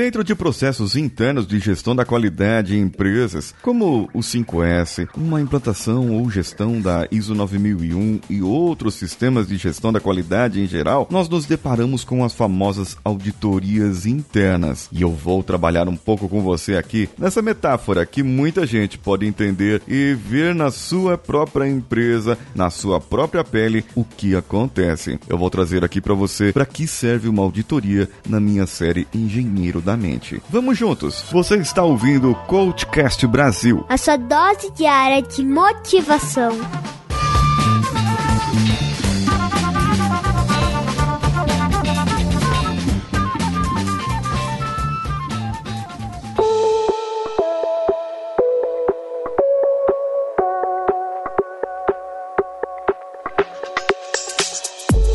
Dentro de processos internos de gestão da qualidade em empresas, como o 5S, uma implantação ou gestão da ISO 9001 e outros sistemas de gestão da qualidade em geral, nós nos deparamos com as famosas auditorias internas. E eu vou trabalhar um pouco com você aqui nessa metáfora que muita gente pode entender e ver na sua própria empresa, na sua própria pele, o que acontece. Eu vou trazer aqui para você para que serve uma auditoria na minha série Engenheiro da Mente. Vamos juntos. Você está ouvindo o Coachcast Brasil. A sua dose diária de motivação.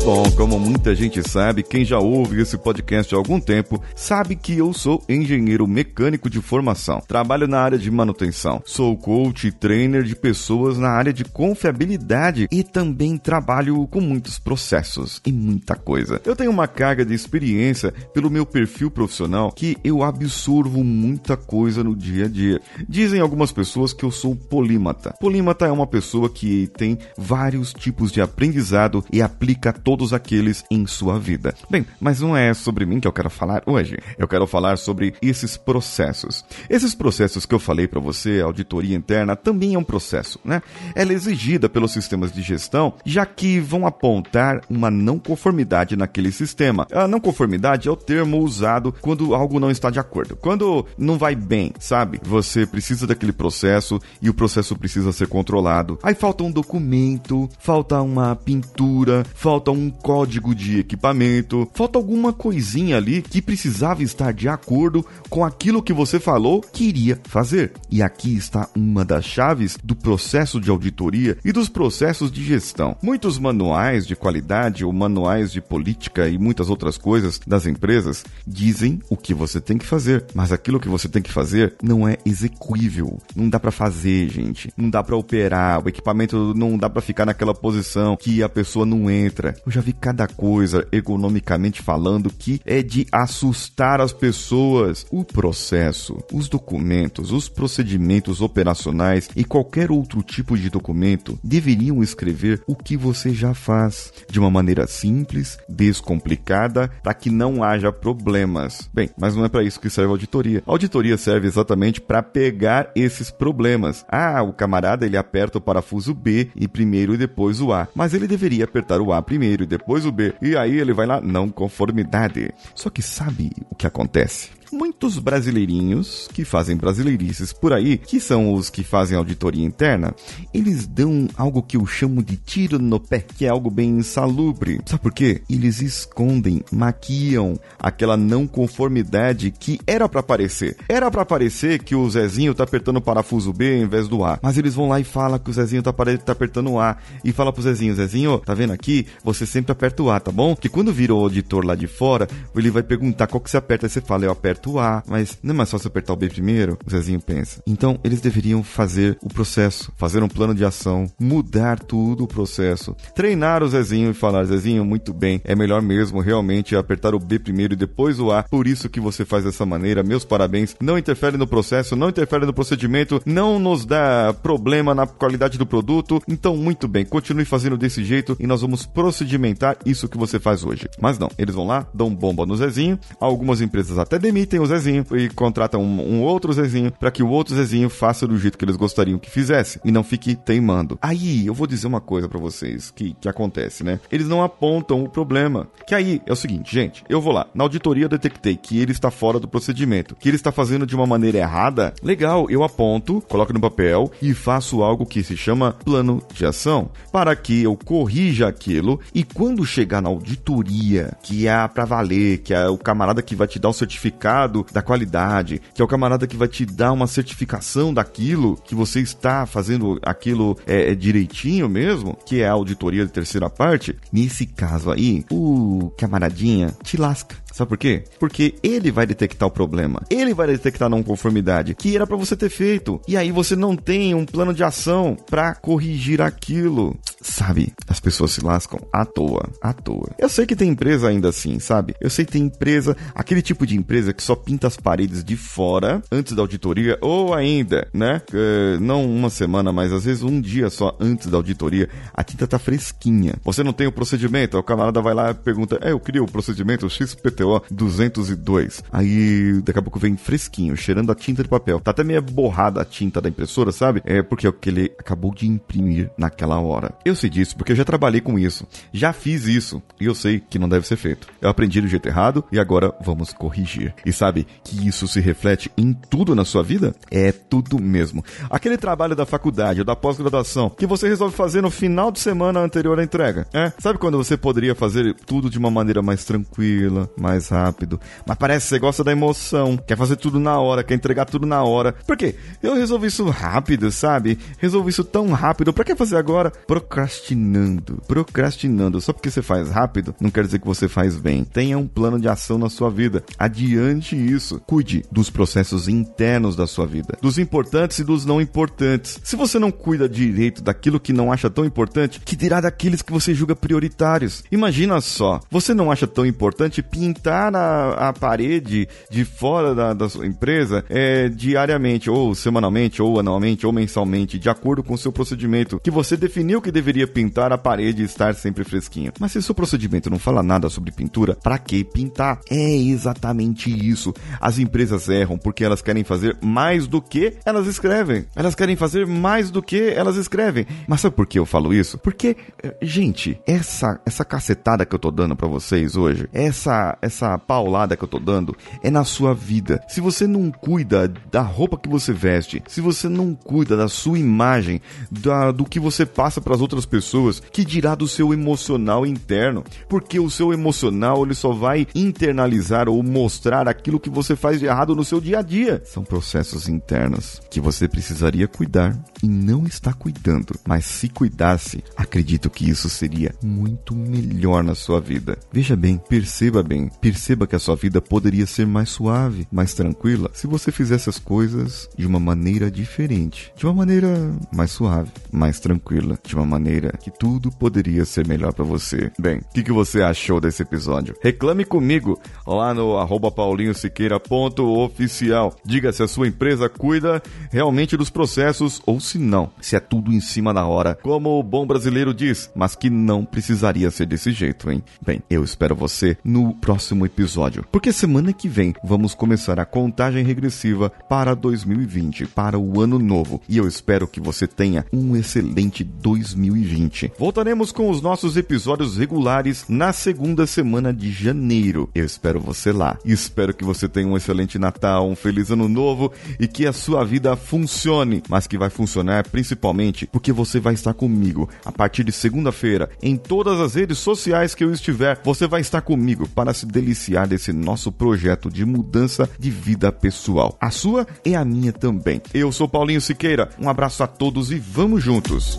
Bom, como muita gente sabe, quem já ouve esse podcast há algum tempo, sabe que eu sou engenheiro mecânico de formação. Trabalho na área de manutenção. Sou coach e trainer de pessoas na área de confiabilidade e também trabalho com muitos processos e muita coisa. Eu tenho uma carga de experiência pelo meu perfil profissional que eu absorvo muita coisa no dia a dia. Dizem algumas pessoas que eu sou polímata. Polímata é uma pessoa que tem vários tipos de aprendizado e aplica todo todos aqueles em sua vida. Bem, mas não é sobre mim que eu quero falar hoje. Eu quero falar sobre esses processos. Esses processos que eu falei para você, auditoria interna, também é um processo, né? Ela é exigida pelos sistemas de gestão, já que vão apontar uma não conformidade naquele sistema. A não conformidade é o termo usado quando algo não está de acordo. Quando não vai bem, sabe? Você precisa daquele processo e o processo precisa ser controlado. Aí falta um documento, falta uma pintura, falta um código de equipamento, falta alguma coisinha ali que precisava estar de acordo com aquilo que você falou que iria fazer. E aqui está uma das chaves do processo de auditoria e dos processos de gestão. Muitos manuais de qualidade ou manuais de política e muitas outras coisas das empresas dizem o que você tem que fazer, mas aquilo que você tem que fazer não é execuível. Não dá para fazer, gente. Não dá para operar, o equipamento não dá para ficar naquela posição que a pessoa não entra. Eu já vi cada coisa, ergonomicamente falando, que é de assustar as pessoas. O processo, os documentos, os procedimentos operacionais e qualquer outro tipo de documento deveriam escrever o que você já faz de uma maneira simples, descomplicada, para que não haja problemas. Bem, mas não é para isso que serve a auditoria. A auditoria serve exatamente para pegar esses problemas. Ah, o camarada ele aperta o parafuso B e primeiro e depois o A, mas ele deveria apertar o A primeiro depois o B. E aí ele vai lá, não conformidade. Só que sabe o que acontece? Muitos brasileirinhos que fazem brasileirices por aí, que são os que fazem auditoria interna, eles dão algo que eu chamo de tiro no pé, que é algo bem insalubre. Sabe por quê? Eles escondem, maquiam aquela não conformidade que era para aparecer. Era para aparecer que o Zezinho tá apertando o parafuso B em vez do A, mas eles vão lá e falam que o Zezinho tá, tá apertando o A e fala pro Zezinho, Zezinho, tá vendo aqui? Você sempre aperta o A, tá bom? Que quando vira o auditor lá de fora, ele vai perguntar qual que você aperta, aí você fala, eu aperto aperto o A, mas não é mais fácil apertar o B primeiro? O Zezinho pensa. Então, eles deveriam fazer o processo, fazer um plano de ação, mudar tudo o processo, treinar o Zezinho e falar, Zezinho, muito bem, é melhor mesmo realmente apertar o B primeiro e depois o A, por isso que você faz dessa maneira, meus parabéns, não interfere no processo, não interfere no procedimento, não nos dá problema na qualidade do produto, então muito bem, continue fazendo desse jeito e nós vamos procedimentar isso que você faz hoje. Mas não, eles vão lá, dão bomba no Zezinho, algumas empresas até demitem demitem o Zezinho e contratam um, um outro Zezinho para que o outro Zezinho faça do jeito que eles gostariam que fizesse e não fique teimando. Aí eu vou dizer uma coisa para vocês que, que acontece, né? Eles não apontam o problema. Que aí é o seguinte, gente, eu vou lá, na auditoria eu detectei que ele está fora do procedimento, que ele está fazendo de uma maneira errada. Legal, eu aponto, coloco no papel e faço algo que se chama plano de ação para que eu corrija aquilo e quando chegar na auditoria, que é para valer, que é o camarada que vai te dar o certificado certificado da qualidade, que é o camarada que vai te dar uma certificação daquilo que você está fazendo aquilo é, é direitinho mesmo, que é a auditoria de terceira parte. Nesse caso aí, o camaradinha te lasca Sabe por quê? Porque ele vai detectar o problema. Ele vai detectar a não conformidade que era para você ter feito. E aí você não tem um plano de ação para corrigir aquilo. Sabe? As pessoas se lascam à toa, à toa. Eu sei que tem empresa ainda assim, sabe? Eu sei que tem empresa, aquele tipo de empresa que só pinta as paredes de fora antes da auditoria ou ainda, né? Uh, não uma semana, mas às vezes um dia só antes da auditoria, a tinta tá fresquinha. Você não tem o procedimento, o camarada vai lá e pergunta: "É, eu queria o procedimento XPTO 202". Aí daqui a pouco vem fresquinho, cheirando a tinta de papel. Tá até meio borrada a tinta da impressora, sabe? É porque é o que ele acabou de imprimir naquela hora. Eu sei disso porque eu já trabalhei com isso. Já fiz isso e eu sei que não deve ser feito. Eu aprendi do jeito errado e agora vamos corrigir. E sabe que isso se reflete em tudo na sua vida? É tudo mesmo. Aquele trabalho da faculdade ou da pós-graduação que você resolve fazer no final de semana anterior à entrega, é? Sabe quando você poderia fazer tudo de uma maneira mais tranquila, mais rápido, mas parece que você gosta da emoção, quer fazer tudo na hora, quer entregar tudo na hora. Por quê? Eu resolvi isso rápido, sabe? Resolvi isso tão rápido. Pra que fazer agora? Procrastinando. Procrastinando. Só porque você faz rápido, não quer dizer que você faz bem. Tenha um plano de ação na sua vida. Adiante isso. Cuide dos processos internos da sua vida, dos importantes e dos não importantes. Se você não cuida direito daquilo que não acha tão importante, que dirá daqueles que você julga prioritários? Imagina só, você não acha tão importante pintar a, a parede de fora da, da sua empresa é, diariamente, ou semanalmente, ou anualmente, ou mensalmente, de acordo com o seu procedimento, que você definiu que deveria pintar a parede e estar sempre fresquinho. Mas se o seu procedimento não fala nada sobre pintura, para que pintar? É exatamente isso. As empresas erram porque elas querem fazer mais do que elas escrevem. Elas querem fazer mais do que elas escrevem. Mas sabe por que eu falo isso? Porque, eh, gente, essa essa cacetada que eu tô dando para vocês hoje, essa essa paulada que eu tô dando é na sua vida. Se você não cuida da roupa que você veste, se você não cuida da sua imagem, da, do que você passa para as outras pessoas, que dirá do seu emocional interno? Porque o seu emocional ele só vai internalizar ou mostrar aquilo que você faz de errado no seu dia a dia. São processos internos que você precisaria cuidar e não está cuidando. Mas se cuidasse, acredito que isso seria muito melhor na sua vida. Veja bem, perceba bem, perceba que a sua vida poderia ser mais suave, mais tranquila, se você fizesse as coisas de uma maneira diferente, de uma maneira mais suave, mais tranquila, de uma maneira que tudo poderia ser melhor para você. Bem, o que, que você achou desse episódio? Reclame comigo lá no arroba paulinhosiqueira.oficial. Diga se a sua empresa cuida realmente dos processos ou se não, se é tudo em cima da hora, como o bom brasileiro diz, mas que não precisaria ser desse jeito, hein? Bem, eu espero você no próximo episódio, porque semana que vem vamos começar a contagem regressiva para 2020, para o ano novo, e eu espero que você tenha um excelente 2020. Voltaremos com os nossos episódios regulares na segunda semana de janeiro. Eu espero você lá. Espero que você tenha um excelente Natal, um feliz ano novo e que a sua vida funcione, mas que vai funcionar principalmente porque você vai estar comigo a partir de segunda-feira em todas as redes sociais que eu estiver. Você vai estar comigo para se deliciar desse nosso projeto de mudança de vida pessoal. A sua e a minha também. Eu sou Paulinho Siqueira. Um abraço a todos e vamos juntos.